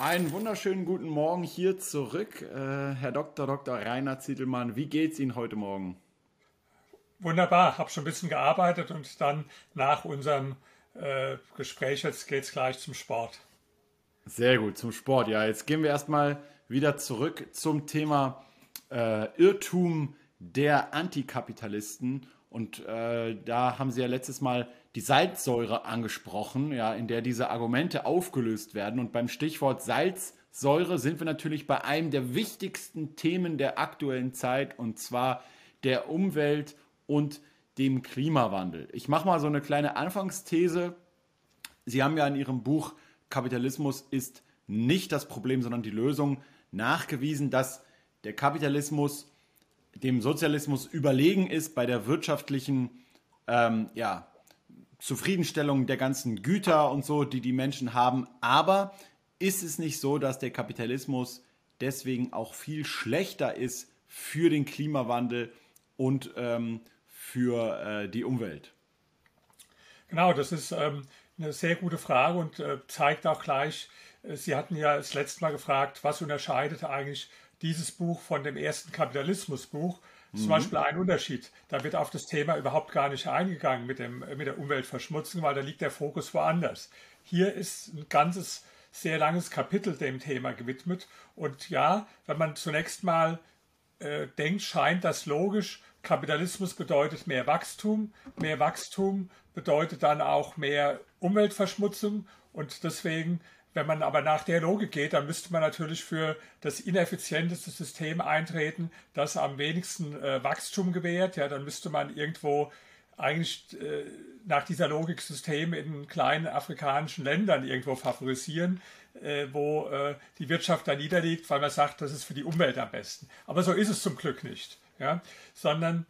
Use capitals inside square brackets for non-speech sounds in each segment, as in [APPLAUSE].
Einen wunderschönen guten Morgen hier zurück, äh, Herr Dr. Dr. Rainer Zietelmann. Wie geht's Ihnen heute Morgen? Wunderbar, habe schon ein bisschen gearbeitet und dann nach unserem äh, Gespräch jetzt geht's gleich zum Sport. Sehr gut, zum Sport. Ja, jetzt gehen wir erstmal wieder zurück zum Thema äh, Irrtum der Antikapitalisten. Und äh, da haben Sie ja letztes Mal die Salzsäure angesprochen, ja, in der diese Argumente aufgelöst werden. Und beim Stichwort Salzsäure sind wir natürlich bei einem der wichtigsten Themen der aktuellen Zeit, und zwar der Umwelt und dem Klimawandel. Ich mache mal so eine kleine Anfangsthese. Sie haben ja in Ihrem Buch Kapitalismus ist nicht das Problem, sondern die Lösung nachgewiesen, dass der Kapitalismus dem Sozialismus überlegen ist bei der wirtschaftlichen ähm, ja, Zufriedenstellung der ganzen Güter und so, die die Menschen haben. Aber ist es nicht so, dass der Kapitalismus deswegen auch viel schlechter ist für den Klimawandel und ähm, für äh, die Umwelt? Genau, das ist ähm, eine sehr gute Frage und äh, zeigt auch gleich, äh, Sie hatten ja das letzte Mal gefragt, was unterscheidet eigentlich dieses Buch von dem ersten Kapitalismusbuch. Zum mhm. Beispiel ein Unterschied. Da wird auf das Thema überhaupt gar nicht eingegangen mit, dem, mit der Umweltverschmutzung, weil da liegt der Fokus woanders. Hier ist ein ganzes, sehr langes Kapitel dem Thema gewidmet. Und ja, wenn man zunächst mal äh, denkt, scheint das logisch. Kapitalismus bedeutet mehr Wachstum. Mehr Wachstum bedeutet dann auch mehr Umweltverschmutzung. Und deswegen wenn man aber nach der Logik geht, dann müsste man natürlich für das ineffizienteste System eintreten, das am wenigsten äh, Wachstum gewährt. Ja, dann müsste man irgendwo eigentlich äh, nach dieser Logik Systeme in kleinen afrikanischen Ländern irgendwo favorisieren, äh, wo äh, die Wirtschaft da niederliegt, weil man sagt, das ist für die Umwelt am besten. Aber so ist es zum Glück nicht, ja? sondern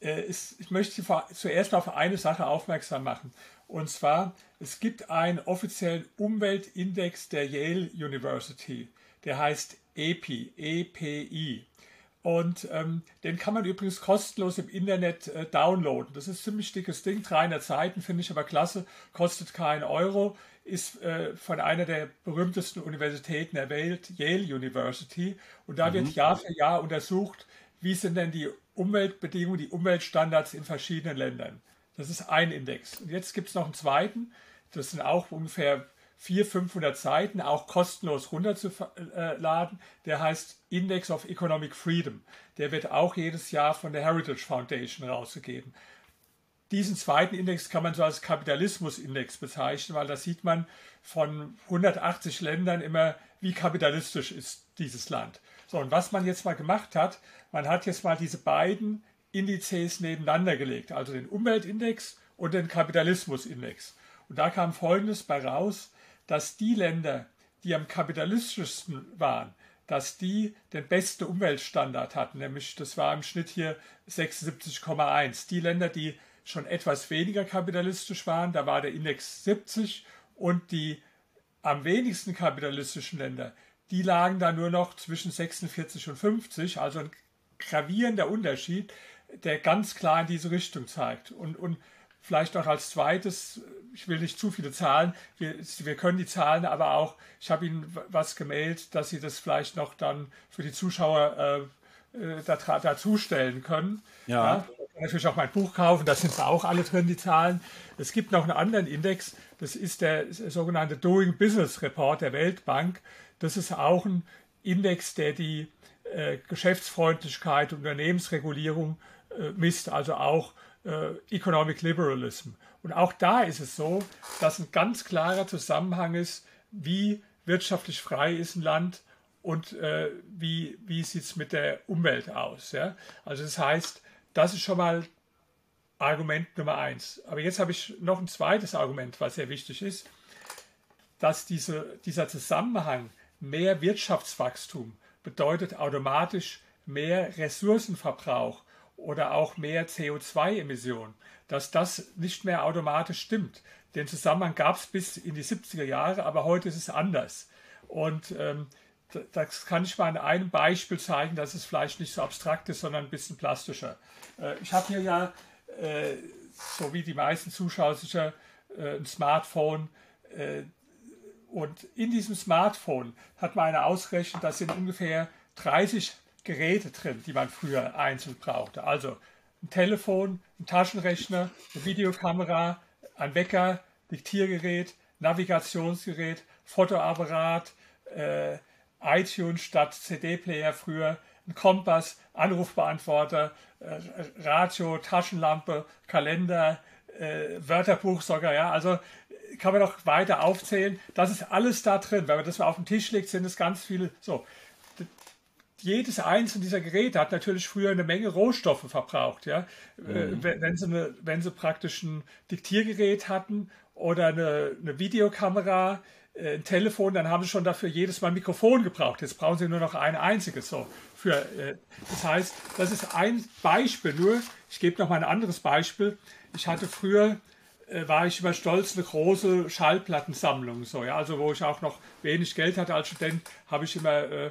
äh, ist, ich möchte zuerst auf eine Sache aufmerksam machen. Und zwar, es gibt einen offiziellen Umweltindex der Yale University, der heißt EPI, EPI. Und ähm, den kann man übrigens kostenlos im Internet äh, downloaden. Das ist ein ziemlich dickes Ding, 300 Seiten, finde ich aber klasse, kostet keinen Euro, ist äh, von einer der berühmtesten Universitäten der Welt, Yale University. Und da mhm. wird Jahr für Jahr untersucht, wie sind denn die Umweltbedingungen, die Umweltstandards in verschiedenen Ländern. Das ist ein Index. Und jetzt gibt es noch einen zweiten. Das sind auch ungefähr 400, 500 Seiten, auch kostenlos runterzuladen. Der heißt Index of Economic Freedom. Der wird auch jedes Jahr von der Heritage Foundation rausgegeben. Diesen zweiten Index kann man so als Kapitalismus-Index bezeichnen, weil da sieht man von 180 Ländern immer, wie kapitalistisch ist dieses Land. So, und was man jetzt mal gemacht hat, man hat jetzt mal diese beiden Indizes nebeneinander gelegt, also den Umweltindex und den Kapitalismusindex. Und da kam Folgendes bei raus, dass die Länder, die am kapitalistischsten waren, dass die den besten Umweltstandard hatten, nämlich das war im Schnitt hier 76,1. Die Länder, die schon etwas weniger kapitalistisch waren, da war der Index 70 und die am wenigsten kapitalistischen Länder, die lagen da nur noch zwischen 46 und 50, also ein gravierender Unterschied der ganz klar in diese Richtung zeigt. Und, und vielleicht noch als zweites, ich will nicht zu viele Zahlen, wir, wir können die Zahlen aber auch, ich habe Ihnen was gemailt, dass Sie das vielleicht noch dann für die Zuschauer äh, äh dazu stellen können. Ja. ja. Natürlich auch mein Buch kaufen, da sind auch alle drin, die Zahlen. Es gibt noch einen anderen Index, das ist der sogenannte Doing Business Report der Weltbank. Das ist auch ein Index, der die äh, Geschäftsfreundlichkeit und Unternehmensregulierung misst, also auch äh, Economic Liberalism. Und auch da ist es so, dass ein ganz klarer Zusammenhang ist, wie wirtschaftlich frei ist ein Land und äh, wie, wie sieht es mit der Umwelt aus. Ja? Also das heißt, das ist schon mal Argument Nummer eins. Aber jetzt habe ich noch ein zweites Argument, was sehr wichtig ist, dass diese, dieser Zusammenhang mehr Wirtschaftswachstum bedeutet automatisch mehr Ressourcenverbrauch oder auch mehr CO2-Emissionen, dass das nicht mehr automatisch stimmt. Den Zusammenhang gab es bis in die 70er Jahre, aber heute ist es anders. Und ähm, das kann ich mal an einem Beispiel zeigen, dass es vielleicht nicht so abstrakt ist, sondern ein bisschen plastischer. Äh, ich habe hier ja, äh, so wie die meisten Zuschauer sicher, äh, ein Smartphone. Äh, und in diesem Smartphone hat man eine ausgerechnet, das sind ungefähr 30 Geräte drin, die man früher einzeln brauchte. Also ein Telefon, ein Taschenrechner, eine Videokamera, ein Wecker, Diktiergerät, Navigationsgerät, Fotoapparat, äh, iTunes statt CD-Player früher, ein Kompass, Anrufbeantworter, äh, Radio, Taschenlampe, Kalender, äh, Wörterbuch sogar, ja. Also kann man noch weiter aufzählen. Das ist alles da drin. Wenn man das mal auf den Tisch legt, sind es ganz viele. So, jedes einzelne dieser Geräte hat natürlich früher eine Menge Rohstoffe verbraucht. Ja? Äh, mhm. Wenn, sie eine, wenn sie praktisch ein Diktiergerät hatten oder eine, eine Videokamera, äh, ein Telefon, dann haben sie schon dafür jedes Mal ein Mikrofon gebraucht. Jetzt brauchen sie nur noch ein einziges. So für, äh, das heißt, das ist ein Beispiel. Nur, ich gebe noch mal ein anderes Beispiel. Ich hatte früher war ich immer stolz, eine große Schallplattensammlung. So, ja, also wo ich auch noch wenig Geld hatte als Student, habe ich immer äh,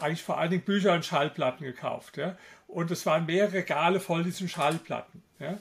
eigentlich vor allen Dingen Bücher und Schallplatten gekauft. Ja? Und es waren mehrere Regale voll diesen Schallplatten. Ja?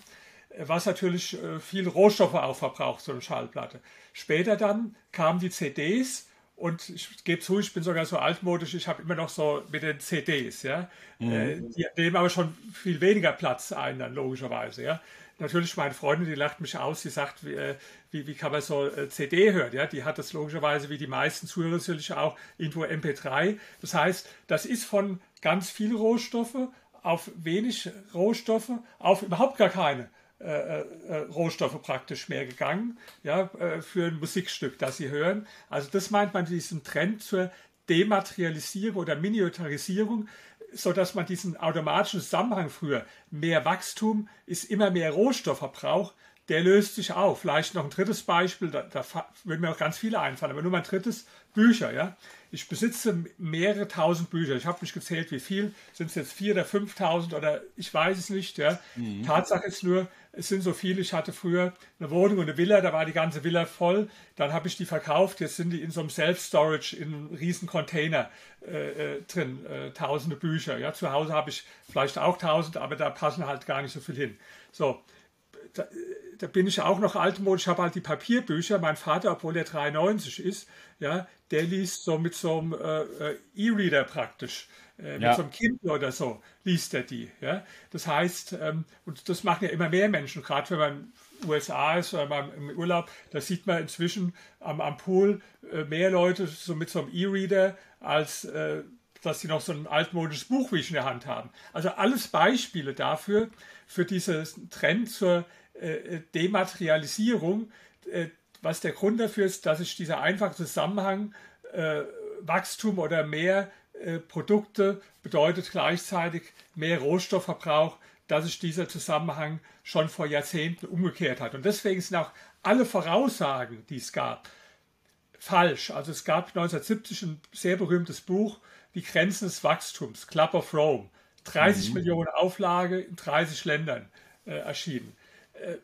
Was natürlich äh, viel Rohstoffe auch verbraucht, so eine Schallplatte. Später dann kamen die CDs und ich gebe zu, ich bin sogar so altmodisch, ich habe immer noch so mit den CDs, ja. Mhm. Äh, die nehmen aber schon viel weniger Platz ein, dann logischerweise, ja natürlich meine Freundin, die lacht mich aus, sie sagt, wie, äh, wie, wie kann man so äh, CD hören? Ja, die hat das logischerweise wie die meisten Zuhörer natürlich auch irgendwo MP3. Das heißt, das ist von ganz viel Rohstoffe auf wenig Rohstoffe auf überhaupt gar keine äh, äh, äh Rohstoffe praktisch mehr gegangen, ja, äh, für ein Musikstück, das sie hören. Also das meint man diesen Trend zur Dematerialisierung oder Miniaturisierung so dass man diesen automatischen Zusammenhang früher, mehr Wachstum ist immer mehr Rohstoffverbrauch, der löst sich auf. Vielleicht noch ein drittes Beispiel, da, da würden mir auch ganz viele einfallen, aber nur mein drittes, Bücher. Ja? Ich besitze mehrere tausend Bücher. Ich habe nicht gezählt, wie viel. Sind es jetzt vier oder fünftausend oder ich weiß es nicht. Ja? Mhm. Tatsache ist nur, es sind so viele. Ich hatte früher eine Wohnung und eine Villa, da war die ganze Villa voll. Dann habe ich die verkauft. Jetzt sind die in so einem Self-Storage in einem riesen Container äh, äh, drin. Äh, tausende Bücher. Ja? Zu Hause habe ich vielleicht auch tausend, aber da passen halt gar nicht so viel hin. So, da, da bin ich auch noch altmodisch, ich habe halt die Papierbücher. Mein Vater, obwohl er 93 ist, ja, der liest so mit so einem äh, äh, E-Reader praktisch, äh, mit ja. so einem Kindle oder so, liest er die. Ja? Das heißt, ähm, und das machen ja immer mehr Menschen, gerade wenn man USA ist oder man im Urlaub, da sieht man inzwischen am, am Pool äh, mehr Leute so mit so einem E-Reader, als äh, dass sie noch so ein altmodisches Buch wie ich in der Hand haben. Also alles Beispiele dafür, für diesen Trend zur äh, Dematerialisierung, äh, was der Grund dafür ist, dass sich dieser einfache Zusammenhang äh, Wachstum oder mehr äh, Produkte bedeutet gleichzeitig mehr Rohstoffverbrauch, dass sich dieser Zusammenhang schon vor Jahrzehnten umgekehrt hat. Und deswegen sind auch alle Voraussagen, die es gab, falsch. Also es gab 1970 ein sehr berühmtes Buch, Die Grenzen des Wachstums, Club of Rome. 30 mhm. Millionen Auflage in 30 Ländern äh, erschienen. Äh,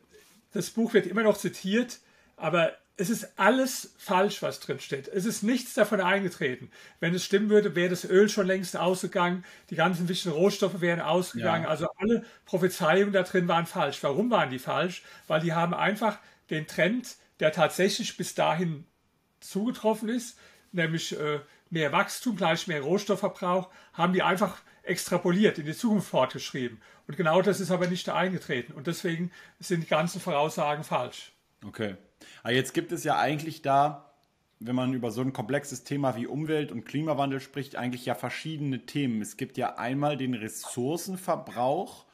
das Buch wird immer noch zitiert, aber es ist alles falsch, was drin steht. Es ist nichts davon eingetreten. Wenn es stimmen würde, wäre das Öl schon längst ausgegangen, die ganzen wichtigen Rohstoffe wären ausgegangen. Ja. Also alle Prophezeiungen da drin waren falsch. Warum waren die falsch? Weil die haben einfach den Trend, der tatsächlich bis dahin zugetroffen ist, nämlich äh, mehr Wachstum gleich mehr Rohstoffverbrauch, haben die einfach extrapoliert, in die Zukunft fortgeschrieben. Und genau das ist aber nicht eingetreten. Und deswegen sind die ganzen Voraussagen falsch. Okay. Aber jetzt gibt es ja eigentlich da, wenn man über so ein komplexes Thema wie Umwelt und Klimawandel spricht, eigentlich ja verschiedene Themen. Es gibt ja einmal den Ressourcenverbrauch,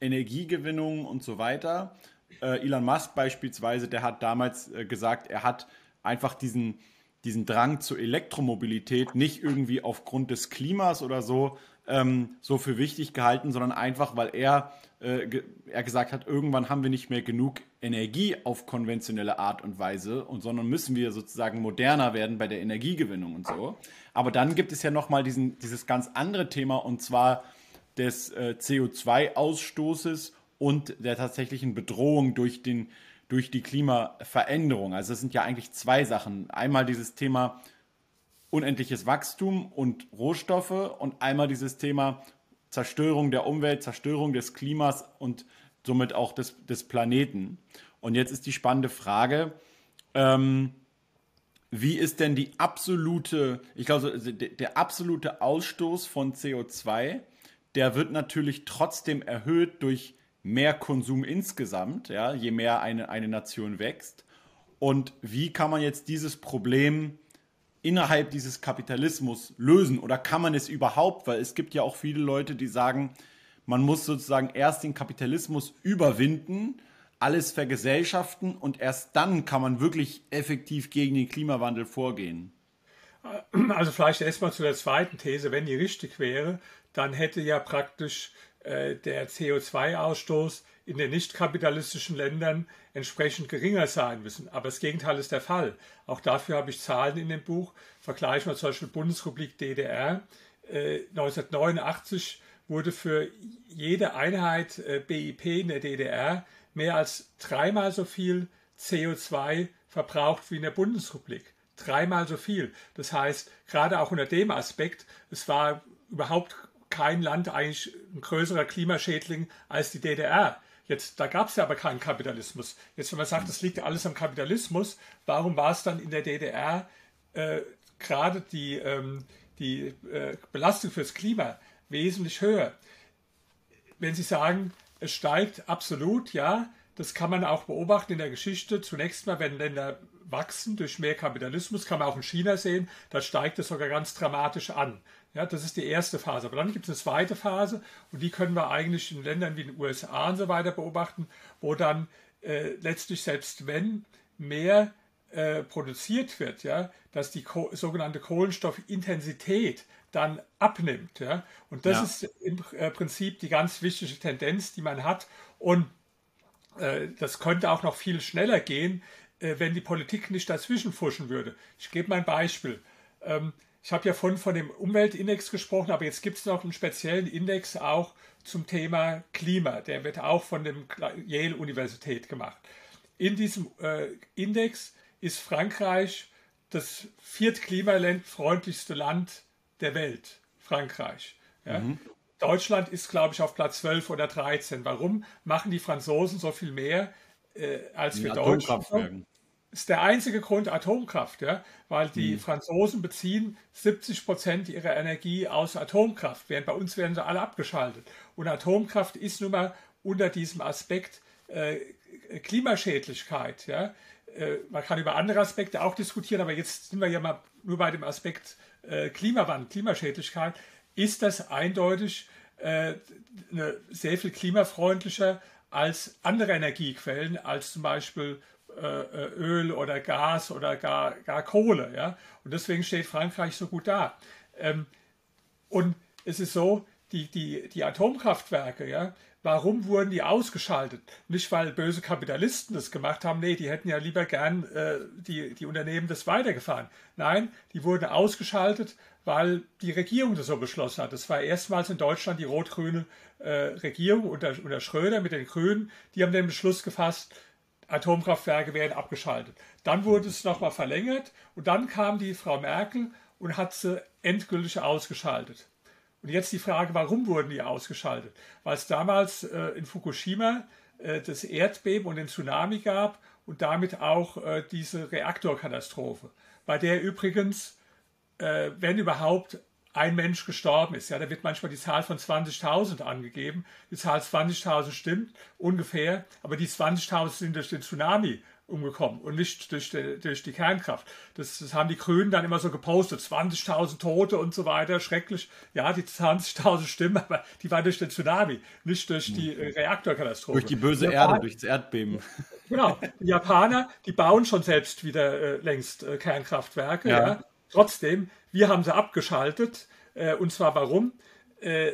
Energiegewinnung und so weiter. Äh, Elon Musk beispielsweise, der hat damals äh, gesagt, er hat einfach diesen, diesen Drang zur Elektromobilität nicht irgendwie aufgrund des Klimas oder so ähm, so für wichtig gehalten, sondern einfach, weil er, äh, ge er gesagt hat, irgendwann haben wir nicht mehr genug Energie auf konventionelle Art und Weise, und sondern müssen wir sozusagen moderner werden bei der Energiegewinnung und so. Aber dann gibt es ja nochmal dieses ganz andere Thema, und zwar des äh, CO2-Ausstoßes und der tatsächlichen Bedrohung durch, den, durch die Klimaveränderung. Also es sind ja eigentlich zwei Sachen. Einmal dieses Thema unendliches Wachstum und Rohstoffe und einmal dieses Thema Zerstörung der Umwelt, Zerstörung des Klimas und somit auch des, des Planeten. Und jetzt ist die spannende Frage, ähm, wie ist denn die absolute, ich glaube, also der, absolute Ausstoß von CO2, der wird natürlich trotzdem erhöht durch mehr Konsum insgesamt, ja, je mehr eine, eine Nation wächst. Und wie kann man jetzt dieses Problem innerhalb dieses Kapitalismus lösen? Oder kann man es überhaupt? Weil es gibt ja auch viele Leute, die sagen, man muss sozusagen erst den Kapitalismus überwinden, alles vergesellschaften und erst dann kann man wirklich effektiv gegen den Klimawandel vorgehen. Also vielleicht erstmal zu der zweiten These, wenn die richtig wäre, dann hätte ja praktisch der CO2-Ausstoß in den nicht kapitalistischen Ländern entsprechend geringer sein müssen. Aber das Gegenteil ist der Fall. Auch dafür habe ich Zahlen in dem Buch. Vergleichen wir zum Beispiel Bundesrepublik DDR. Äh, 1989 wurde für jede Einheit äh, BIP in der DDR mehr als dreimal so viel CO2 verbraucht wie in der Bundesrepublik. Dreimal so viel. Das heißt, gerade auch unter dem Aspekt, es war überhaupt kein Land eigentlich ein größerer Klimaschädling als die DDR. Jetzt, da gab es ja aber keinen Kapitalismus. Jetzt, wenn man sagt, das liegt alles am Kapitalismus, warum war es dann in der DDR äh, gerade die, ähm, die äh, Belastung fürs Klima wesentlich höher? Wenn Sie sagen, es steigt absolut, ja, das kann man auch beobachten in der Geschichte. Zunächst mal, wenn Länder wachsen durch mehr Kapitalismus, kann man auch in China sehen, da steigt es sogar ganz dramatisch an. Ja, das ist die erste Phase. Aber dann gibt es eine zweite Phase und die können wir eigentlich in Ländern wie den USA und so weiter beobachten, wo dann äh, letztlich selbst wenn mehr äh, produziert wird, ja, dass die Ko sogenannte Kohlenstoffintensität dann abnimmt. Ja. Und das ja. ist im äh, Prinzip die ganz wichtige Tendenz, die man hat. Und äh, das könnte auch noch viel schneller gehen, äh, wenn die Politik nicht dazwischen fuschen würde. Ich gebe mal ein Beispiel. Ähm, ich habe ja vorhin von dem Umweltindex gesprochen, aber jetzt gibt es noch einen speziellen Index auch zum Thema Klima. Der wird auch von der Yale-Universität gemacht. In diesem äh, Index ist Frankreich das viertklimafreundlichste Land der Welt. Frankreich. Ja. Mhm. Deutschland ist, glaube ich, auf Platz 12 oder 13. Warum machen die Franzosen so viel mehr äh, als wir Deutschen? Ist der einzige Grund Atomkraft, ja, weil die mhm. Franzosen beziehen 70 Prozent ihrer Energie aus Atomkraft, während bei uns werden sie alle abgeschaltet. Und Atomkraft ist nun mal unter diesem Aspekt äh, Klimaschädlichkeit. Ja. Äh, man kann über andere Aspekte auch diskutieren, aber jetzt sind wir ja mal nur bei dem Aspekt äh, Klimawandel, Klimaschädlichkeit. Ist das eindeutig äh, sehr viel klimafreundlicher als andere Energiequellen, als zum Beispiel Öl oder Gas oder gar, gar Kohle. Ja? Und deswegen steht Frankreich so gut da. Ähm, und es ist so, die, die, die Atomkraftwerke, ja, warum wurden die ausgeschaltet? Nicht, weil böse Kapitalisten das gemacht haben, nee, die hätten ja lieber gern äh, die, die Unternehmen das weitergefahren. Nein, die wurden ausgeschaltet, weil die Regierung das so beschlossen hat. Das war erstmals in Deutschland die rot-grüne äh, Regierung unter, unter Schröder mit den Grünen. Die haben den Beschluss gefasst, Atomkraftwerke werden abgeschaltet. Dann wurde es nochmal verlängert und dann kam die Frau Merkel und hat sie endgültig ausgeschaltet. Und jetzt die Frage, warum wurden die ausgeschaltet? Weil es damals äh, in Fukushima äh, das Erdbeben und den Tsunami gab und damit auch äh, diese Reaktorkatastrophe, bei der übrigens, äh, wenn überhaupt, ein Mensch gestorben ist. Ja, da wird manchmal die Zahl von 20.000 angegeben. Die Zahl 20.000 stimmt ungefähr, aber die 20.000 sind durch den Tsunami umgekommen und nicht durch die, durch die Kernkraft. Das, das, haben die Grünen dann immer so gepostet, 20.000 Tote und so weiter, schrecklich. Ja, die 20.000 stimmen, [LAUGHS] aber die waren durch den Tsunami, nicht durch die äh, Reaktorkatastrophe. Durch die böse die Erde, durch das Erdbeben. Genau, die Japaner, die bauen schon selbst wieder äh, längst äh, Kernkraftwerke. Ja. ja. Trotzdem, wir haben sie abgeschaltet. Äh, und zwar warum? Äh,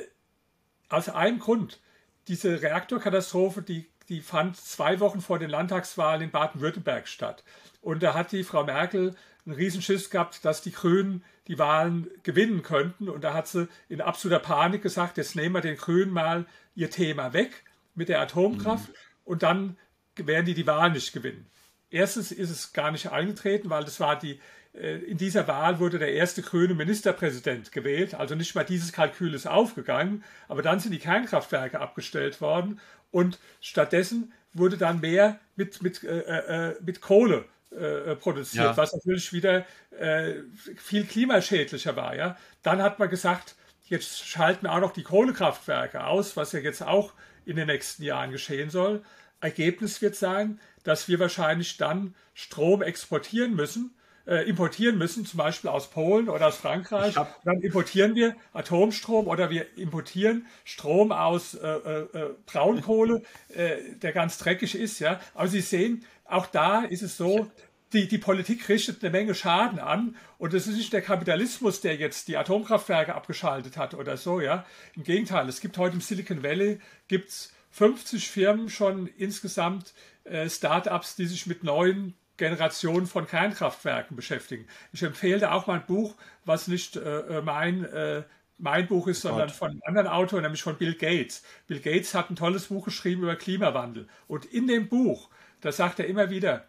aus einem Grund. Diese Reaktorkatastrophe, die, die fand zwei Wochen vor den Landtagswahlen in Baden-Württemberg statt. Und da hat die Frau Merkel einen Riesenschiss gehabt, dass die Grünen die Wahlen gewinnen könnten. Und da hat sie in absoluter Panik gesagt, jetzt nehmen wir den Grünen mal ihr Thema weg mit der Atomkraft mhm. und dann werden die die Wahlen nicht gewinnen. Erstens ist es gar nicht eingetreten, weil das war die in dieser Wahl wurde der erste grüne Ministerpräsident gewählt. Also nicht mal dieses Kalkül ist aufgegangen. Aber dann sind die Kernkraftwerke abgestellt worden und stattdessen wurde dann mehr mit, mit, äh, äh, mit Kohle äh, produziert, ja. was natürlich wieder äh, viel klimaschädlicher war. Ja? Dann hat man gesagt, jetzt schalten auch noch die Kohlekraftwerke aus, was ja jetzt auch in den nächsten Jahren geschehen soll. Ergebnis wird sein, dass wir wahrscheinlich dann Strom exportieren müssen, äh, importieren müssen, zum Beispiel aus Polen oder aus Frankreich. Dann importieren wir Atomstrom oder wir importieren Strom aus äh, äh, äh Braunkohle, äh, der ganz dreckig ist. Ja, aber Sie sehen, auch da ist es so. Die, die Politik richtet eine Menge Schaden an und es ist nicht der Kapitalismus, der jetzt die Atomkraftwerke abgeschaltet hat oder so, ja. Im Gegenteil, es gibt heute im Silicon Valley gibt's 50 Firmen schon insgesamt, äh, Startups, die sich mit neuen Generation von Kernkraftwerken beschäftigen. Ich empfehle da auch mal ein Buch, was nicht äh, äh mein, äh, mein Buch ist, sondern Gott. von einem anderen Autor, nämlich von Bill Gates. Bill Gates hat ein tolles Buch geschrieben über Klimawandel. Und in dem Buch, da sagt er immer wieder,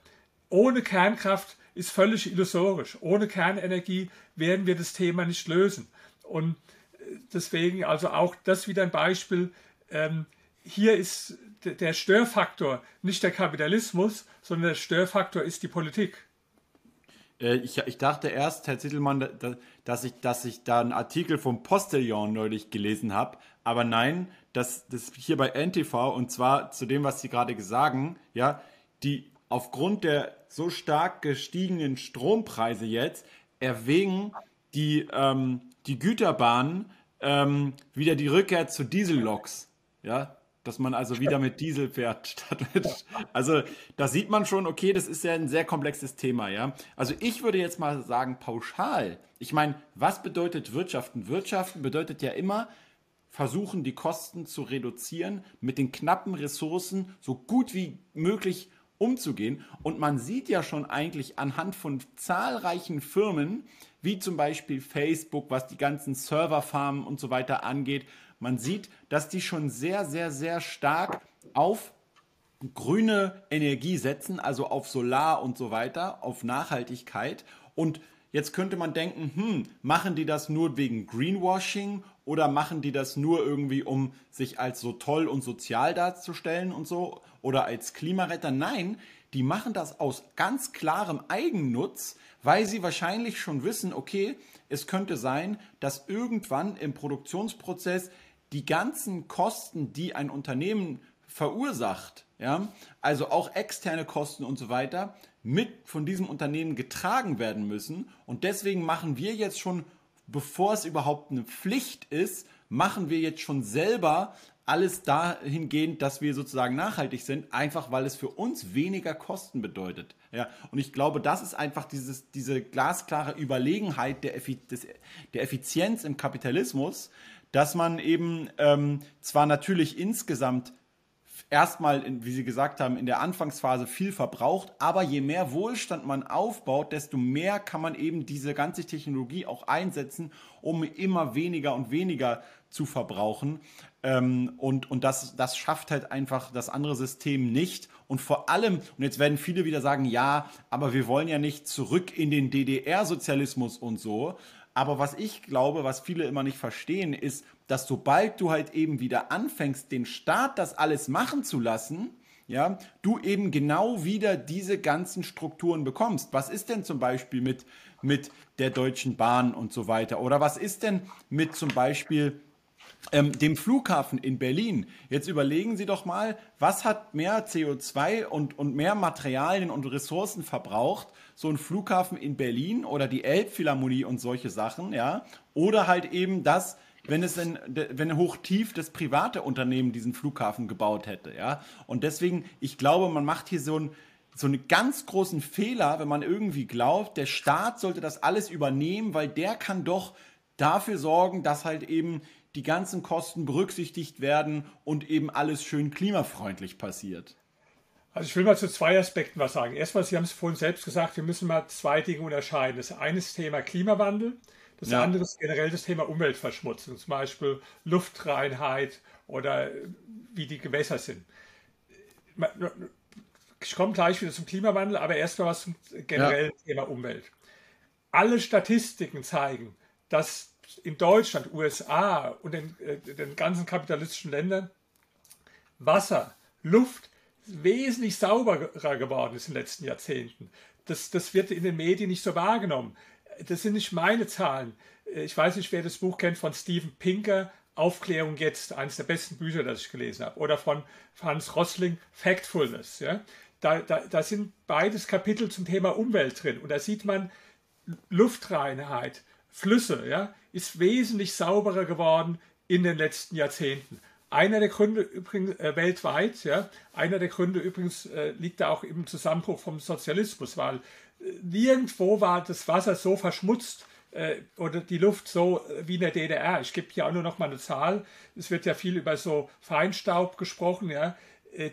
ohne Kernkraft ist völlig illusorisch. Ohne Kernenergie werden wir das Thema nicht lösen. Und äh, deswegen also auch das wieder ein Beispiel. Ähm, hier ist der Störfaktor nicht der Kapitalismus, sondern der Störfaktor ist die Politik. Äh, ich, ich, dachte erst, Herr Zittelmann, dass ich, dass ich da einen Artikel vom Postillon neulich gelesen habe, aber nein, das, das hier bei NTV und zwar zu dem, was Sie gerade sagen, ja, die aufgrund der so stark gestiegenen Strompreise jetzt erwägen die, ähm, die Güterbahnen ähm, wieder die Rückkehr zu Dieselloks. Ja, dass man also wieder mit Diesel fährt statt mit. Also da sieht man schon, okay, das ist ja ein sehr komplexes Thema, ja. Also ich würde jetzt mal sagen, pauschal. Ich meine, was bedeutet Wirtschaften? Wirtschaften bedeutet ja immer, versuchen, die Kosten zu reduzieren, mit den knappen Ressourcen so gut wie möglich umzugehen. Und man sieht ja schon eigentlich anhand von zahlreichen Firmen, wie zum Beispiel Facebook, was die ganzen Serverfarmen und so weiter angeht, man sieht, dass die schon sehr, sehr, sehr stark auf grüne Energie setzen, also auf Solar und so weiter, auf Nachhaltigkeit. Und jetzt könnte man denken, hm, machen die das nur wegen Greenwashing oder machen die das nur irgendwie, um sich als so toll und sozial darzustellen und so oder als Klimaretter? Nein, die machen das aus ganz klarem Eigennutz, weil sie wahrscheinlich schon wissen, okay, es könnte sein, dass irgendwann im Produktionsprozess die ganzen Kosten, die ein Unternehmen verursacht, ja, also auch externe Kosten und so weiter, mit von diesem Unternehmen getragen werden müssen. Und deswegen machen wir jetzt schon, bevor es überhaupt eine Pflicht ist, machen wir jetzt schon selber alles dahingehend, dass wir sozusagen nachhaltig sind, einfach weil es für uns weniger Kosten bedeutet. Ja, und ich glaube, das ist einfach dieses, diese glasklare Überlegenheit der, Effi des, der Effizienz im Kapitalismus, dass man eben ähm, zwar natürlich insgesamt erstmal, wie Sie gesagt haben, in der Anfangsphase viel verbraucht, aber je mehr Wohlstand man aufbaut, desto mehr kann man eben diese ganze Technologie auch einsetzen, um immer weniger und weniger zu verbrauchen. Ähm, und und das, das schafft halt einfach das andere System nicht. Und vor allem, und jetzt werden viele wieder sagen, ja, aber wir wollen ja nicht zurück in den DDR-Sozialismus und so. Aber was ich glaube, was viele immer nicht verstehen, ist, dass sobald du halt eben wieder anfängst, den Staat das alles machen zu lassen, ja, du eben genau wieder diese ganzen Strukturen bekommst. Was ist denn zum Beispiel mit, mit der Deutschen Bahn und so weiter? Oder was ist denn mit zum Beispiel ähm, dem Flughafen in Berlin. Jetzt überlegen Sie doch mal, was hat mehr CO2 und, und mehr Materialien und Ressourcen verbraucht? So ein Flughafen in Berlin oder die Elbphilharmonie und solche Sachen, ja? Oder halt eben das, wenn es in, wenn hochtief das private Unternehmen diesen Flughafen gebaut hätte, ja? Und deswegen, ich glaube, man macht hier so ein so einen ganz großen Fehler, wenn man irgendwie glaubt, der Staat sollte das alles übernehmen, weil der kann doch dafür sorgen, dass halt eben die ganzen Kosten berücksichtigt werden und eben alles schön klimafreundlich passiert? Also ich will mal zu zwei Aspekten was sagen. Erstmal, Sie haben es vorhin selbst gesagt, wir müssen mal zwei Dinge unterscheiden. Das eine ist Thema Klimawandel, das ja. andere ist generell das Thema Umweltverschmutzung, zum Beispiel Luftreinheit oder wie die Gewässer sind. Ich komme gleich wieder zum Klimawandel, aber erstmal was zum generellen ja. Thema Umwelt. Alle Statistiken zeigen, dass in Deutschland, USA und in äh, den ganzen kapitalistischen Ländern Wasser, Luft wesentlich sauberer geworden ist in den letzten Jahrzehnten. Das, das wird in den Medien nicht so wahrgenommen. Das sind nicht meine Zahlen. Ich weiß nicht, wer das Buch kennt von Steven Pinker, Aufklärung jetzt, eines der besten Bücher, das ich gelesen habe. Oder von Hans Rossling, Factfulness. Ja? Da, da, da sind beides Kapitel zum Thema Umwelt drin. Und da sieht man, Luftreinheit, Flüsse, ja, ist wesentlich sauberer geworden in den letzten Jahrzehnten. Einer der Gründe übrigens äh, weltweit, ja, einer der Gründe übrigens äh, liegt da auch im Zusammenbruch vom Sozialismus, weil äh, nirgendwo war das Wasser so verschmutzt äh, oder die Luft so äh, wie in der DDR. Ich gebe hier auch nur noch mal eine Zahl. Es wird ja viel über so Feinstaub gesprochen, ja.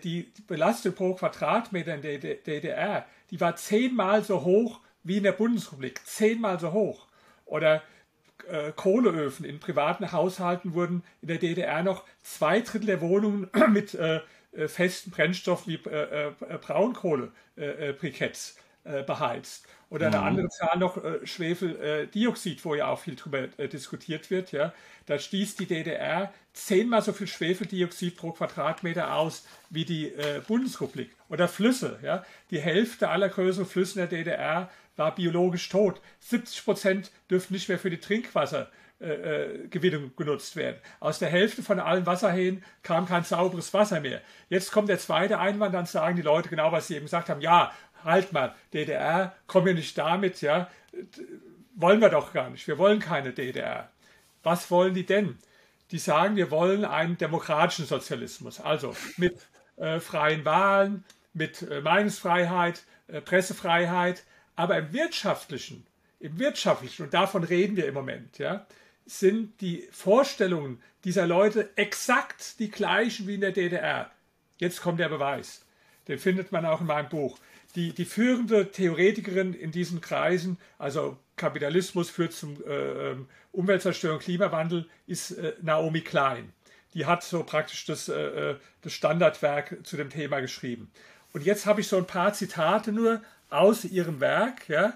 Die Belastung pro Quadratmeter in der DDR, die war zehnmal so hoch wie in der Bundesrepublik, zehnmal so hoch. Oder äh, Kohleöfen in privaten Haushalten wurden in der DDR noch zwei Drittel der Wohnungen [CLEARS THROAT] mit äh, äh festen Brennstoffen wie äh, äh Braunkohlebriketts beheizt. Oder eine mhm. andere Zahl noch, Schwefeldioxid, wo ja auch viel drüber diskutiert wird. Ja. Da stieß die DDR zehnmal so viel Schwefeldioxid pro Quadratmeter aus wie die Bundesrepublik. Oder Flüsse. Ja. Die Hälfte aller größeren Flüsse in der DDR war biologisch tot. 70 Prozent dürften nicht mehr für die Trinkwassergewinnung äh, genutzt werden. Aus der Hälfte von allen Wasserhähnen kam kein sauberes Wasser mehr. Jetzt kommt der zweite Einwand, dann sagen die Leute genau, was sie eben gesagt haben. Ja, halt mal, DDR, komm ja nicht damit, ja, wollen wir doch gar nicht. Wir wollen keine DDR. Was wollen die denn? Die sagen, wir wollen einen demokratischen Sozialismus, also mit äh, freien Wahlen, mit äh, Meinungsfreiheit, äh, Pressefreiheit, aber im wirtschaftlichen, im wirtschaftlichen, und davon reden wir im Moment, ja, sind die Vorstellungen dieser Leute exakt die gleichen wie in der DDR. Jetzt kommt der Beweis. Den findet man auch in meinem Buch die, die führende Theoretikerin in diesen Kreisen, also Kapitalismus führt zum äh, ähm, Umweltzerstörung, Klimawandel, ist äh, Naomi Klein. Die hat so praktisch das, äh, äh, das Standardwerk zu dem Thema geschrieben. Und jetzt habe ich so ein paar Zitate nur aus ihrem Werk. Ja.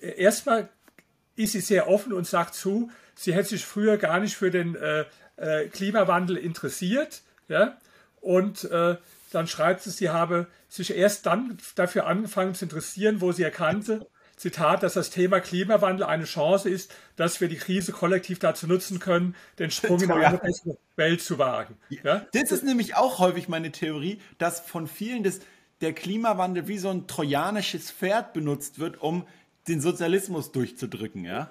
Erstmal ist sie sehr offen und sagt zu, sie hätte sich früher gar nicht für den äh, äh, Klimawandel interessiert. Ja. Und dann schreibt sie, sie habe sich erst dann dafür angefangen zu interessieren, wo sie erkannte, Zitat, dass das Thema Klimawandel eine Chance ist, dass wir die Krise kollektiv dazu nutzen können, den Sprung in eine bessere Welt zu wagen. Ja? Das ist nämlich auch häufig meine Theorie, dass von vielen das, der Klimawandel wie so ein trojanisches Pferd benutzt wird, um den Sozialismus durchzudrücken, ja?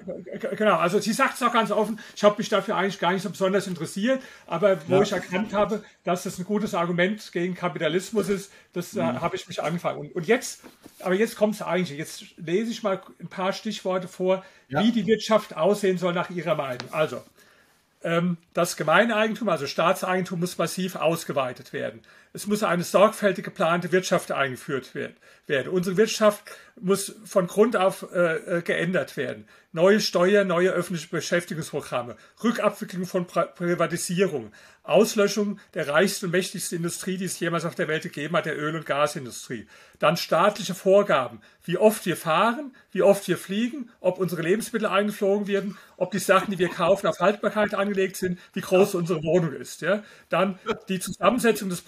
Genau, also sie sagt es auch ganz offen, ich habe mich dafür eigentlich gar nicht so besonders interessiert, aber wo ja. ich erkannt habe, dass das ein gutes Argument gegen Kapitalismus ist, das äh, mhm. habe ich mich angefangen. Und, und, jetzt, aber jetzt kommt es eigentlich, jetzt lese ich mal ein paar Stichworte vor, ja. wie die Wirtschaft aussehen soll nach ihrer Meinung. Also, ähm, das Gemeineigentum, also Staatseigentum, muss massiv ausgeweitet werden. Es muss eine sorgfältig geplante Wirtschaft eingeführt werden. Unsere Wirtschaft muss von Grund auf äh, äh, geändert werden. Neue Steuern, neue öffentliche Beschäftigungsprogramme, Rückabwicklung von Privatisierung, Auslöschung der reichsten und mächtigsten Industrie, die es jemals auf der Welt gegeben hat, der Öl- und Gasindustrie. Dann staatliche Vorgaben, wie oft wir fahren, wie oft wir fliegen, ob unsere Lebensmittel eingeflogen werden, ob die Sachen, die wir kaufen, auf Haltbarkeit angelegt sind, wie groß unsere Wohnung ist. Ja? Dann die Zusammensetzung des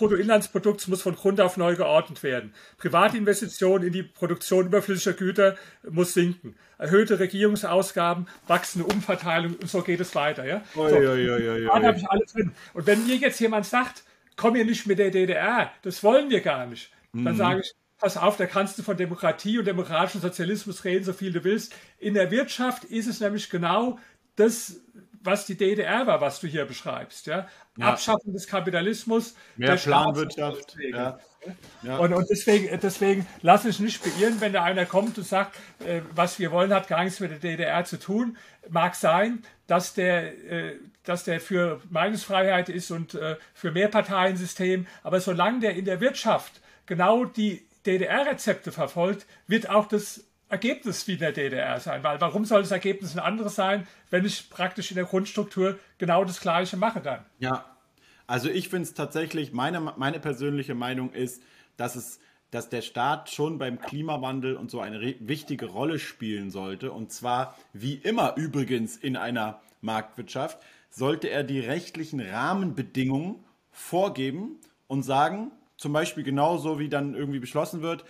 Bruttoinlandsprodukts muss von Grund auf neu geordnet werden. Private in die Produktion überflüssiger Güter muss sinken. Erhöhte Regierungsausgaben, wachsende Umverteilung und so geht es weiter. Ja? So, oi, habe ich alles drin. Und wenn mir jetzt jemand sagt, komm hier nicht mit der DDR, das wollen wir gar nicht, dann mhm. sage ich, pass auf, da kannst du von Demokratie und demokratischem Sozialismus reden, so viel du willst. In der Wirtschaft ist es nämlich genau das, was die DDR war, was du hier beschreibst. Ja? ja. Abschaffen des Kapitalismus. Mehr Planwirtschaft. Ja. Ja. Und, und, deswegen, deswegen lass es nicht beirren, wenn da einer kommt und sagt, äh, was wir wollen, hat gar nichts mit der DDR zu tun. Mag sein, dass der, äh, dass der für Meinungsfreiheit ist und äh, für Mehrparteiensystem, aber solange der in der Wirtschaft genau die DDR-Rezepte verfolgt, wird auch das Ergebnis wie der DDR sein. Weil warum soll das Ergebnis ein anderes sein, wenn ich praktisch in der Grundstruktur genau das Gleiche mache dann? Ja, also ich finde es tatsächlich, meine, meine persönliche Meinung ist, dass es dass der Staat schon beim Klimawandel und so eine wichtige Rolle spielen sollte. Und zwar, wie immer übrigens in einer Marktwirtschaft, sollte er die rechtlichen Rahmenbedingungen vorgeben und sagen, zum Beispiel genauso wie dann irgendwie beschlossen wird,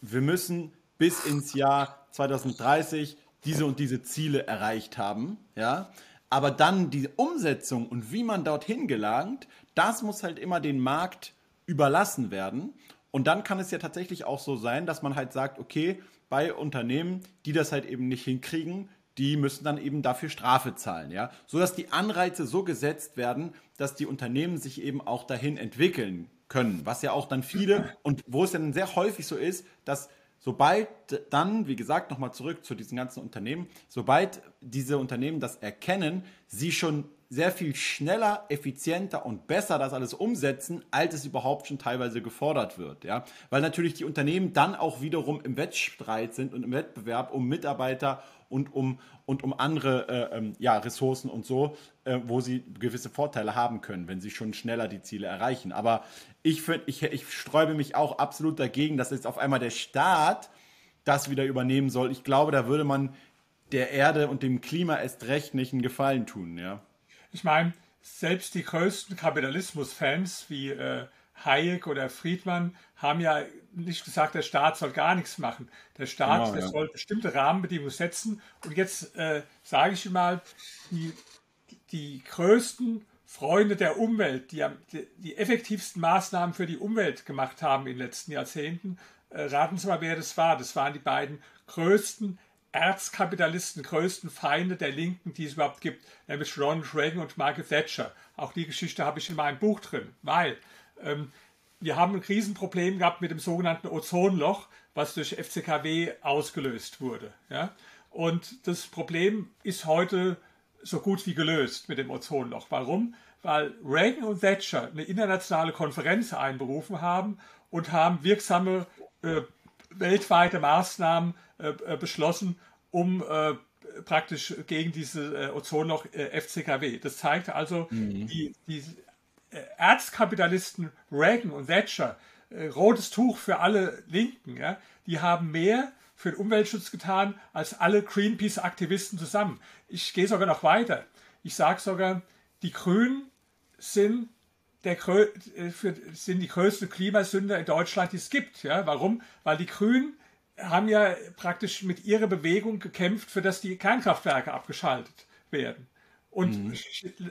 wir müssen bis ins Jahr 2030 diese und diese Ziele erreicht haben, ja. Aber dann die Umsetzung und wie man dorthin gelangt, das muss halt immer den Markt überlassen werden. Und dann kann es ja tatsächlich auch so sein, dass man halt sagt, okay, bei Unternehmen, die das halt eben nicht hinkriegen, die müssen dann eben dafür Strafe zahlen, ja, so dass die Anreize so gesetzt werden, dass die Unternehmen sich eben auch dahin entwickeln können, was ja auch dann viele und wo es dann sehr häufig so ist, dass sobald dann, wie gesagt, nochmal zurück zu diesen ganzen Unternehmen, sobald diese Unternehmen das erkennen, sie schon sehr viel schneller, effizienter und besser das alles umsetzen, als es überhaupt schon teilweise gefordert wird. Ja? Weil natürlich die Unternehmen dann auch wiederum im Wettstreit sind und im Wettbewerb um Mitarbeiter und um, und um andere äh, ähm, ja, Ressourcen und so, äh, wo sie gewisse Vorteile haben können, wenn sie schon schneller die Ziele erreichen. Aber ich, find, ich, ich sträube mich auch absolut dagegen, dass jetzt auf einmal der Staat das wieder übernehmen soll. Ich glaube, da würde man der Erde und dem Klima erst recht nicht einen Gefallen tun. Ja. Ich meine, selbst die größten Kapitalismus-Fans wie äh, Hayek oder Friedman haben ja nicht gesagt, der Staat soll gar nichts machen. Der Staat genau, ja. soll bestimmte Rahmenbedingungen setzen. Und jetzt äh, sage ich mal, die, die größten Freunde der Umwelt, die, die, die effektivsten Maßnahmen für die Umwelt gemacht haben in den letzten Jahrzehnten, äh, raten Sie mal, wer das war. Das waren die beiden größten Erzkapitalisten, größten Feinde der Linken, die es überhaupt gibt, nämlich Ronald Reagan und Margaret Thatcher. Auch die Geschichte habe ich in meinem Buch drin, weil ähm, wir haben ein Riesenproblem gehabt mit dem sogenannten Ozonloch, was durch FCKW ausgelöst wurde. Ja? Und das Problem ist heute so gut wie gelöst mit dem Ozonloch. Warum? Weil Reagan und Thatcher eine internationale Konferenz einberufen haben und haben wirksame äh, weltweite Maßnahmen äh, äh, beschlossen, um äh, praktisch gegen diese äh, Ozonloch äh, FCKW. Das zeigt also, mhm. die, die Erzkapitalisten Reagan und Thatcher, äh, rotes Tuch für alle Linken, ja, die haben mehr für den Umweltschutz getan als alle Greenpeace-Aktivisten zusammen. Ich gehe sogar noch weiter. Ich sage sogar, die Grünen sind, der, für, sind die größten Klimasünder in Deutschland, die es gibt. Ja? Warum? Weil die Grünen haben ja praktisch mit ihrer Bewegung gekämpft, für dass die Kernkraftwerke abgeschaltet werden. Und mhm.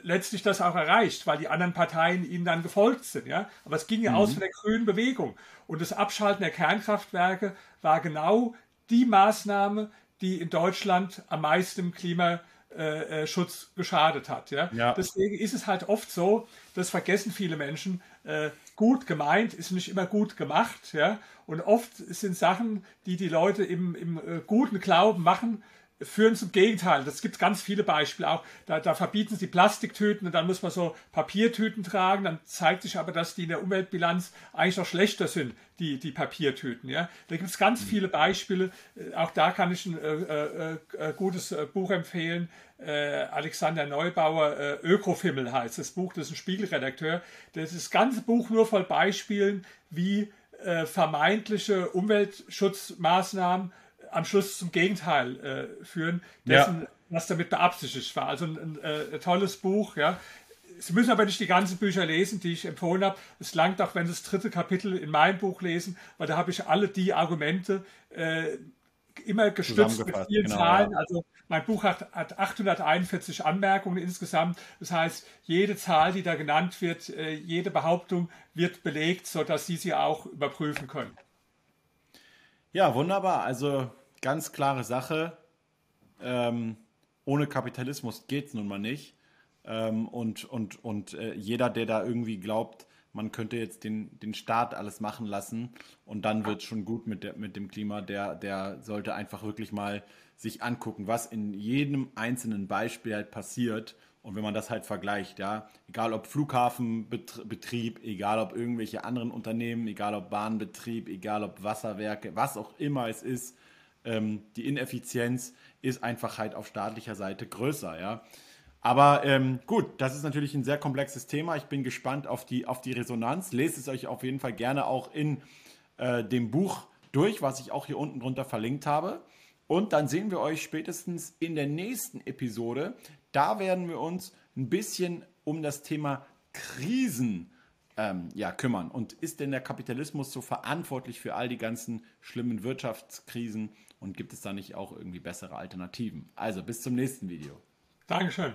letztlich das auch erreicht, weil die anderen Parteien ihnen dann gefolgt sind. Ja? Aber es ging ja mhm. aus von der grünen Bewegung. Und das Abschalten der Kernkraftwerke war genau die Maßnahme, die in Deutschland am meisten im Klimaschutz äh, äh, geschadet hat. Ja? ja? Deswegen ist es halt oft so, das vergessen viele Menschen, äh, gut gemeint ist nicht immer gut gemacht. Ja? Und oft sind Sachen, die die Leute im, im guten Glauben machen, führen zum Gegenteil. Das gibt ganz viele Beispiele auch. Da, da, verbieten sie Plastiktüten und dann muss man so Papiertüten tragen. Dann zeigt sich aber, dass die in der Umweltbilanz eigentlich noch schlechter sind, die, die Papiertüten. Ja? Da gibt es ganz mhm. viele Beispiele. Äh, auch da kann ich ein äh, äh, äh gutes äh, Buch empfehlen. Äh, Alexander Neubauer, Ökofimmel heißt das Buch, das ist ein Spiegelredakteur. Das ist das ganze Buch nur voll Beispielen, wie vermeintliche Umweltschutzmaßnahmen am Schluss zum Gegenteil äh, führen, dessen, ja. was damit beabsichtigt war. Also ein, ein, ein, äh, tolles Buch, ja. Sie müssen aber nicht die ganzen Bücher lesen, die ich empfohlen habe. Es langt auch, wenn Sie das dritte Kapitel in meinem Buch lesen, weil da habe ich alle die Argumente äh, immer gestützt mit vielen genau, Zahlen. Ja. Also mein Buch hat, hat, 841 Anmerkungen insgesamt. Das heißt, jede Zahl, die da genannt wird, äh, jede Behauptung wird belegt, sodass Sie sie auch überprüfen können. Ja, wunderbar. Also ganz klare Sache. Ähm, ohne Kapitalismus geht es nun mal nicht. Ähm, und und, und äh, jeder, der da irgendwie glaubt, man könnte jetzt den, den Staat alles machen lassen und dann wird es schon gut mit, der, mit dem Klima, der, der sollte einfach wirklich mal sich angucken, was in jedem einzelnen Beispiel halt passiert. Und wenn man das halt vergleicht, ja, egal ob Flughafenbetrieb, egal ob irgendwelche anderen Unternehmen, egal ob Bahnbetrieb, egal ob Wasserwerke, was auch immer es ist, ähm, die Ineffizienz ist einfach halt auf staatlicher Seite größer, ja. Aber ähm, gut, das ist natürlich ein sehr komplexes Thema. Ich bin gespannt auf die, auf die Resonanz. Lest es euch auf jeden Fall gerne auch in äh, dem Buch durch, was ich auch hier unten drunter verlinkt habe. Und dann sehen wir euch spätestens in der nächsten Episode. Da werden wir uns ein bisschen um das Thema Krisen ähm, ja, kümmern. Und ist denn der Kapitalismus so verantwortlich für all die ganzen schlimmen Wirtschaftskrisen und gibt es da nicht auch irgendwie bessere Alternativen? Also bis zum nächsten Video. Dankeschön.